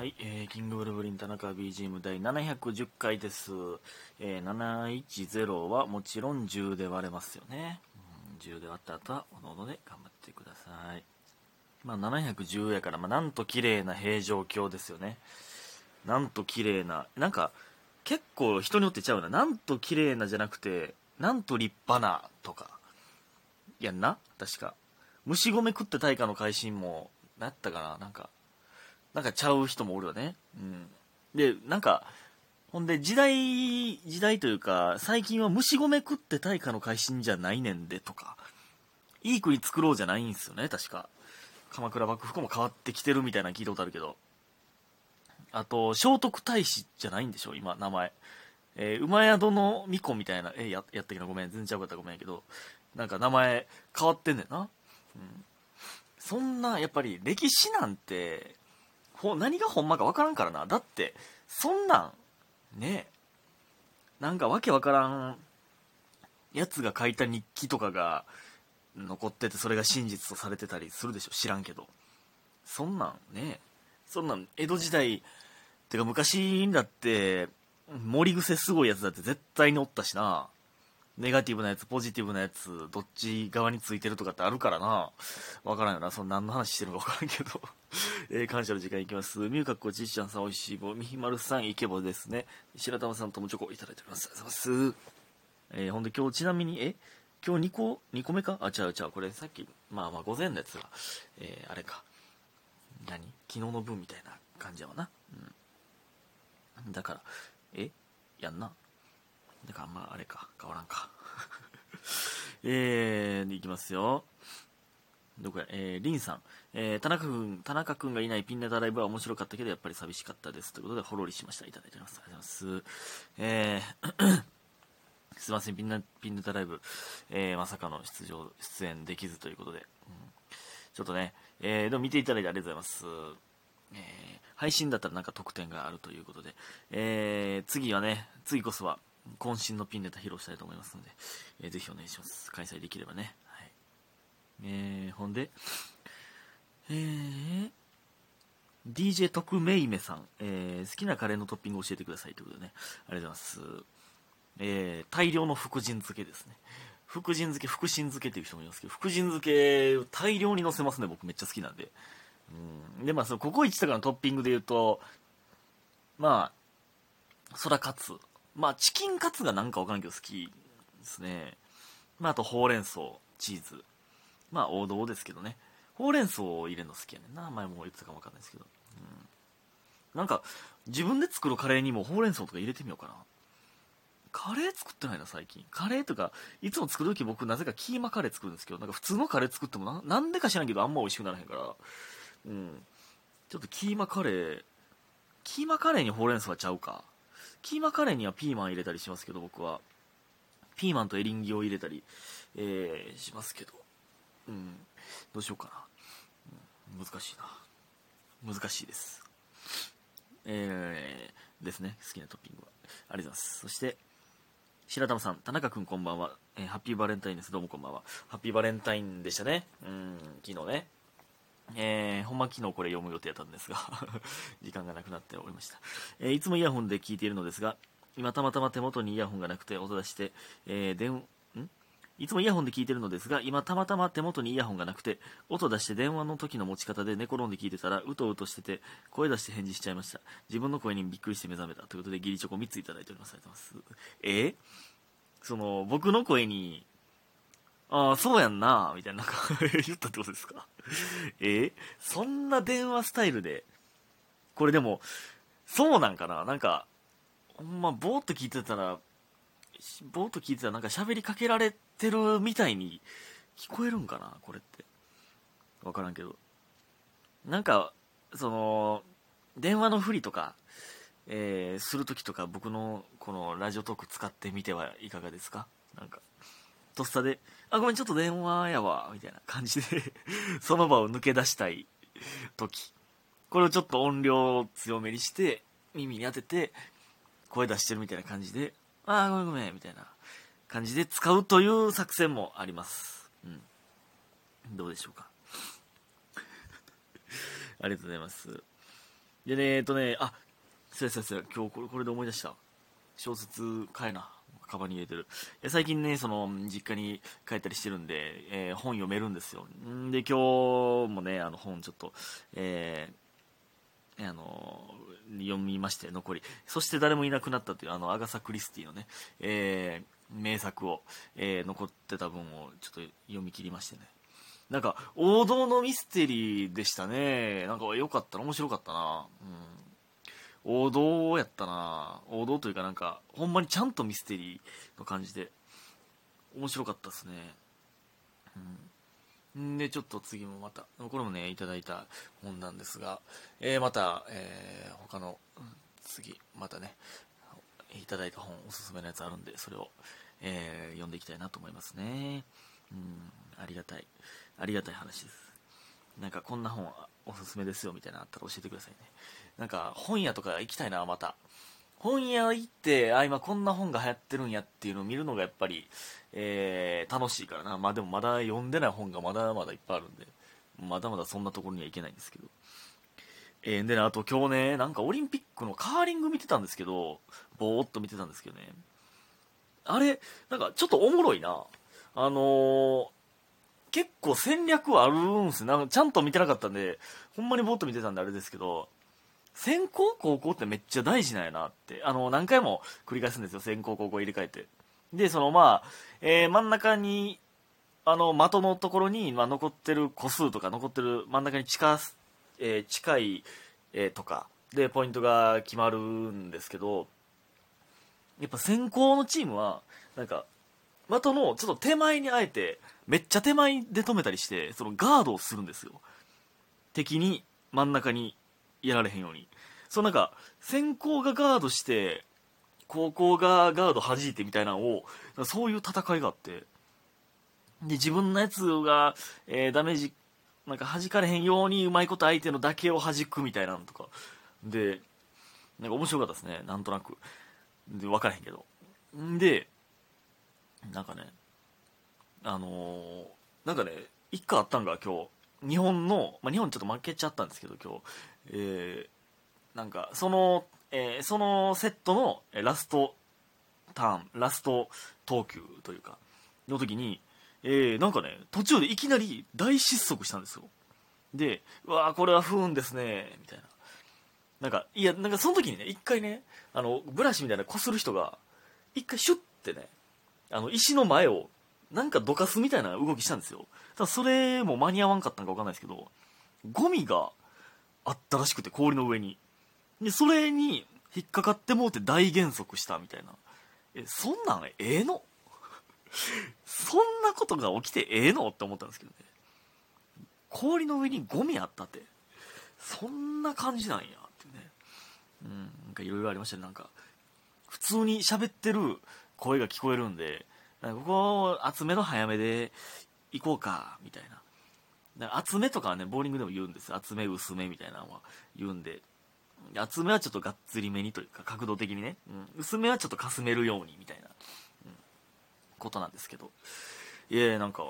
はい、えー、キングブルブリン田中 BGM 第710回です。えー、710はもちろん10で割れますよね。うん、10で割った後は、おのおので頑張ってください。まあ、710やから、まあ、なんと綺麗な平城京ですよね。なんと綺麗な、なんか、結構人によってちゃうな。なんと綺麗なじゃなくて、なんと立派なとか。やんな？確か。虫米食って大化の改心も、なったかな？なんか、なんかちゃう人もおるよね。うん。で、なんか、ほんで、時代、時代というか、最近は虫米食って大化の改心じゃないねんで、とか、いい国作ろうじゃないんすよね、確か。鎌倉幕府も変わってきてるみたいな聞いたことあるけど。あと、聖徳太子じゃないんでしょ、今、名前。えー、馬宿の巫女みたいな、えー、ややったけどごめん、全然ちゃうかったごめんやけど、なんか名前変わってんねんな。うん。そんな、やっぱり歴史なんて、ほ何がほんまか分からんからなだってそんなんねなんかわけわからんやつが書いた日記とかが残っててそれが真実とされてたりするでしょ知らんけどそんなんねそんなん江戸時代てか昔だって盛癖すごいやつだって絶対におったしなネガティブなやつ、ポジティブなやつ、どっち側についてるとかってあるからな。わからんよな。その何の話してるかわからんけど。えー、感謝の時間いきます。ミューカッコちっちゃんさん、おいしい棒、みひまるさん、イケボですね。白玉さんともチョコいただいております。ありがとうございます。えー、ほんで今日ちなみに、え今日2個、2個目か？あ、違う違う。これさっき、まあまあ午前のやつは、えー、あれか。何？昨日の分みたいな感じやわな。うん。だから、えやんな。だからあんまああれか変わらんか えー、いきますよどこや？えー、リンさん、えー、田中君田中君がいないピンネタライブは面白かったけどやっぱり寂しかったです。ということでほろりしました。いただいております。ありがとうございます。えー すいません。ピンネピンネタライブ、えー、まさかの出場出演できずということで、うん、ちょっとね、えー、でも見ていただいてありがとうございます。えー、配信だったらなんか特典があるということで、えー、次はね、次こそは渾身のピンネタ披露したいと思いますので、えー、ぜひお願いします。開催できればね。えー、ほんで、えー、DJ 特命めさん、えー、好きなカレーのトッピング教えてくださいということでね、ありがとうございます。えー、大量の福神漬けですね。福神漬け、福神漬けっていう人もいますけど、福神漬け大量に乗せますね、僕めっちゃ好きなんで。うん、で、まあ、そのココイチとかのトッピングで言うと、まあ、そらカツ。まあ、チキンカツがなんかわからんけど好きですね。まあ、あと、ほうれん草、チーズ。まあ、王道ですけどね。ほうれん草を入れるの好きやねんな。前も言ってたかもわかんないですけど。うん。なんか、自分で作るカレーにもほうれん草とか入れてみようかな。カレー作ってないな、最近。カレーとか、いつも作るとき僕、なぜかキーマカレー作るんですけど、なんか普通のカレー作ってもな、なんでか知らんけど、あんま美味しくならへんから。うん。ちょっとキーマカレー、キーマカレーにほうれん草はちゃうか。キーマカレーにはピーマン入れたりしますけど、僕は。ピーマンとエリンギを入れたり、えー、しますけど。うん。どうしようかな。うん、難しいな。難しいです。えー、ですね。好きなトッピングは。ありがとうございます。そして、白玉さん、田中くんこんばんは。えー、ハッピーバレンタインです。どうもこんばんは。ハッピーバレンタインでしたね。うん、昨日ね。えー、ほんま昨日これ読む予定だったんですが 時間がなくなっておりました、えー、いつもイヤホンで聞いているのですが今たまたま手元にイヤホンがなくて音出して、えー、電んいつもイヤホンで聞いてるのですが今たまたま手元にイヤホンがなくて音出して電話の時の持ち方で寝転んで聞いてたらうとうとしてて声出して返事しちゃいました。自分の声にびっくりして目覚めた。ということでギリチョコ3ついただいております。ありがとうございます。え、その僕の声にああ、そうやんな、みたいな、なんか言ったってことですか？え、そんな電話スタイルで、これでも、そうなんかな？なんか、ほんま、ぼーっと聞いてたら、ぼーっと聞いてたらなんか喋りかけられてるみたいに聞こえるんかなこれって。わからんけど。なんか、その、電話のふりとか、えー、するときとか僕のこのラジオトーク使ってみてはいかがですか？なんか。とっさで、あ、ごめん、ちょっと電話やわ、みたいな感じで その場を抜け出したい時。これをちょっと音量を強めにして、耳に当てて、声出してるみたいな感じで、ああ、ごめんごめん、みたいな感じで使うという作戦もあります。うん。どうでしょうか。ありがとうございます。でねえっとねあそうやそうやそうや今日これこれで思い出した小説買えなカバンに入れてる最近ねその実家に帰ったりしてるんで、えー、本読めるんですよんで今日もねあの本ちょっとえー、あの読みまして残り。そして誰もいなくなったというあのアガサ・クリスティのね、えー、名作を、えー、残ってた分をちょっと読み切りましてね。なんか王道のミステリーでしたね。なんか良かったな面白かったな。うん。王道やったな。王道というかなんかほんまにちゃんとミステリーの感じで面白かったっすね。うん。でちょっと次もまたこれもねいただいた本なんですが、えー、また、えー、他の、次またねいただいた本おすすめのやつあるんでそれを、えー、読んでいきたいなと思いますね。うん。ありがたい。ありがたい話です。なんかこんな本おすすめですよみたいなのあったら教えてくださいね。なんか本屋とか行きたいなまた。本屋行ってあ今こんな本が流行ってるんやっていうのを見るのがやっぱり、えー、楽しいからな。まあでもまだ読んでない本がまだまだいっぱいあるんでまだまだそんなところには行けないんですけど。えー、でねあと今日ねなんかオリンピックのカーリング見てたんですけどぼーっと見てたんですけどね。あれなんかちょっとおもろいな。あのー、結構戦略はあるんすなんかちゃんと見てなかったんでほんまにぼーっと見てたんであれですけど先行高校ってめっちゃ大事なんやなって。あの何回も繰り返すんですよ。先行高校入れ替えて。でそのまあ、えー、真ん中にあの的のところに、まあ、残ってる個数とか残ってる真ん中に近,、えー、近い、えー、とか。でポイントが決まるんですけどやっぱ先行のチームはなんか的のちょっと手前にあえてめっちゃ手前で止めたりしてそのガードをするんですよ。敵に真ん中にやられへんように。そうなんか先行がガードして高校がガード弾いてみたいなのをそういう戦いがあって。で自分のやつが、えー、ダメージなんか弾かれへんようにうまいこと相手のだけを弾くみたいなのとか。でなんか面白かったですね。なんとなく。で分からへんけど。んでなんかねあのー、なんかね一回あったんが今日。日本の、まあ、日本ちょっと負けちゃったんですけど今日。えー、なんかその、えー、そのセットのラストターンラスト投球というかの時に、えー、なんかね途中でいきなり大失速したんですよ。でうわーこれは不運ですねみたいな。なんかいやなんかその時にね一回ねあのブラシみたいなこする人が一回シュッてねあの石の前をなんかどかすみたいな動きしたんですよ。ただそれも間に合わんかったのか分かんないですけどゴミがあったらしくて氷の上に。でそれに引っかかってもうて大減速したみたいな。えそんなんええの？そんなことが起きてええの？って思ったんですけどね。氷の上にゴミあったって。そんな感じなんやってね。うんなんかいろいろありましたね。なんか普通に喋ってる声が聞こえるんでここ集めの早めで行こうかみたいな。厚めとかはね、ボーリングでも言うんです。厚め、薄めみたいなのは言うんで、厚めはちょっとがっつりめにというか、角度的にね、うん、薄めはちょっとかすめるようにみたいな、うん、ことなんですけど、いやなんか、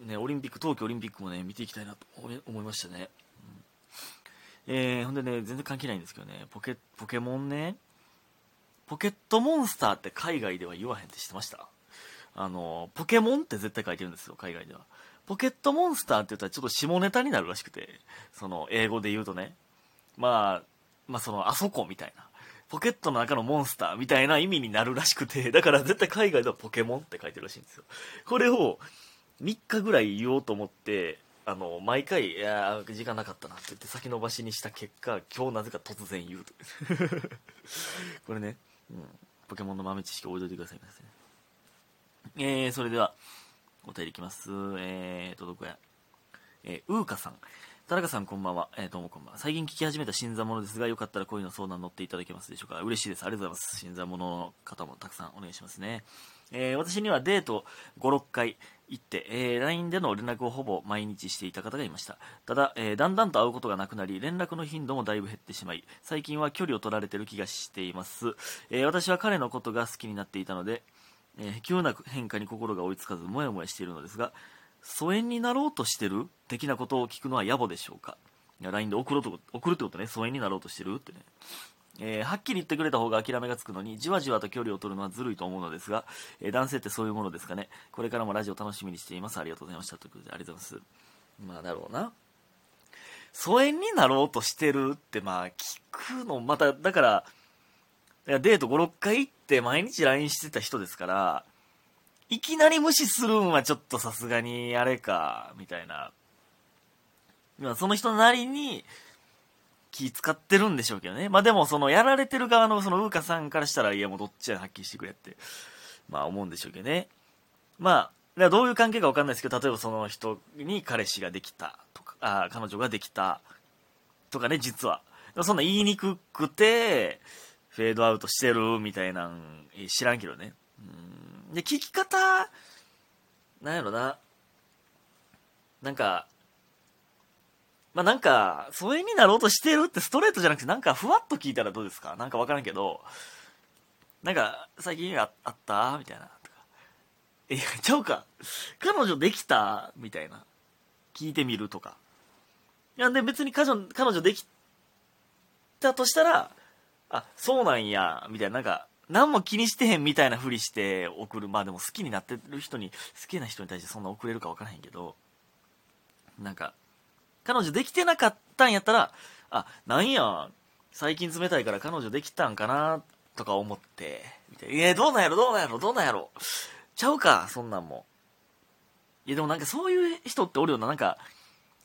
ね、オリンピック、冬季オリンピックもね、見ていきたいなと思いましたね。うん、えー、ほんでね、全然関係ないんですけどね、ポケ、ポケモンね、ポケットモンスターって海外では言わへんって知ってました？あの、ポケモンって絶対書いてるんですよ、海外では。ポケットモンスターって言ったらちょっと下ネタになるらしくて、その英語で言うとね、まあ、まあそのあそこみたいな、ポケットの中のモンスターみたいな意味になるらしくて、だから絶対海外ではポケモンって書いてるらしいんですよ。これを3日ぐらい言おうと思って、あの、毎回、いや時間なかったなって言って先延ばしにした結果、今日なぜか突然言うと。これね、うん、ポケモンの豆知識置いといてくださいませね。えー、それでは、お便りいきます。えーと、どこや？えー、うーかさん。田中さんこんばんは。えー、どうもこんばんは。最近聞き始めた新参者ですが、よかったら恋の相談乗っていただけますでしょうか？嬉しいです。ありがとうございます。新参者の方もたくさんお願いしますね。えー、私にはデート5、6回行って、えー、LINE での連絡をほぼ毎日していた方がいました。ただ、えー、だんだんと会うことがなくなり、連絡の頻度もだいぶ減ってしまい、最近は距離を取られてる気がしています。え私は彼のことが好きになっていたので、えー、急な変化に心が追いつかずもやもやしているのですが疎遠になろうとしてる的なことを聞くのは野暮でしょうか？いや LINE で送ろうと、送るってことね、疎遠になろうとしてるってね。えーはっきり言ってくれた方が諦めがつくのに、じわじわと距離を取るのはずるいと思うのですが、えー男性ってそういうものですかね。これからもラジオ楽しみにしています。ありがとうございました。ということで、ありがとうございます。まあ、だろうな。疎遠になろうとしてるって、まあ、聞くの、また、だから、いやデート5、6回行って毎日 LINE してた人ですから、いきなり無視するんはちょっとさすがにあれか、みたいな。ま、その人なりに気使ってるんでしょうけどね。まあでも、そのやられてる側のそのウーカさんからしたら、いやもうどっちやはっきりしてくれって、まあ思うんでしょうけどね。まあ、どういう関係かわかんないですけど、例えばその人に彼氏ができたとか、あ彼女ができたとかね、実は。そんな言いにくくて、フェードアウトしてるみたいなん知らんけどね。うんで、聞き方、なんやろな。なんか、まあなんか、疎遠になろうとしてるってストレートじゃなくて、なんかふわっと聞いたらどうですか？なんかわからんけど、なんか、最近ああった？みたいな。とかえ、ちゃうか。彼女できた？みたいな。聞いてみるとか。いや、で別に彼女、彼女できたとしたら、あ、そうなんや、みたいな、なんか、何も気にしてへんみたいなふりして送る。まあでも好きになってる人に、好きな人に対してそんな送れるか分からへんけど、なんか、彼女できてなかったんやったら、あ、なんや、最近冷たいから彼女できたんかな、とか思って、みたいな。え、どうなんやろ、どうなんやろ、どうなんやろ。ちゃうか、そんなんも。いやでもなんかそういう人っておるよな、なんか、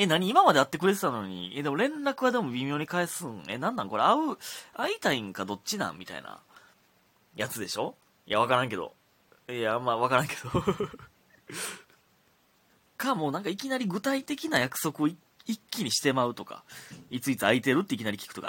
え、何？今まで会ってくれてたのに、え、でも連絡はでも微妙に返すん。え、なんなん？これ会う、会いたいんかどっちなん？みたいな、やつでしょ？いや、わからんけど。いや、まあわからんけど。か、もうなんかいきなり具体的な約束を一気にしてまうとか、いついつ空いてるっていきなり聞くとか、